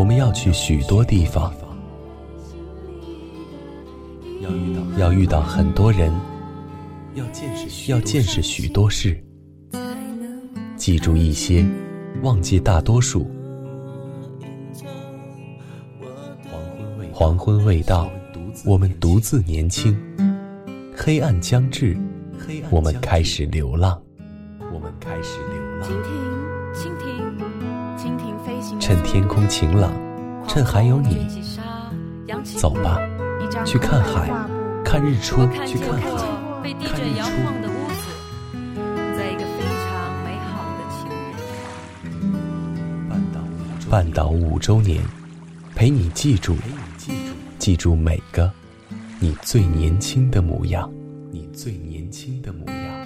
我们要去许多地方，要遇到要遇到很多人，要见识要见识许多事，记住一些，忘记大多数。黄昏未到，我们独自年轻；黑暗将至，我们开始流浪。我们开始流浪。蜻蜓，蜻蜓。趁天空晴朗，趁还有你，走吧，去看海，看日出，去看海，被地震摇晃的屋子，在一个非常美好的情人。半岛五周年，陪你记住。记住每个你最年轻的模样，你最年轻的模样。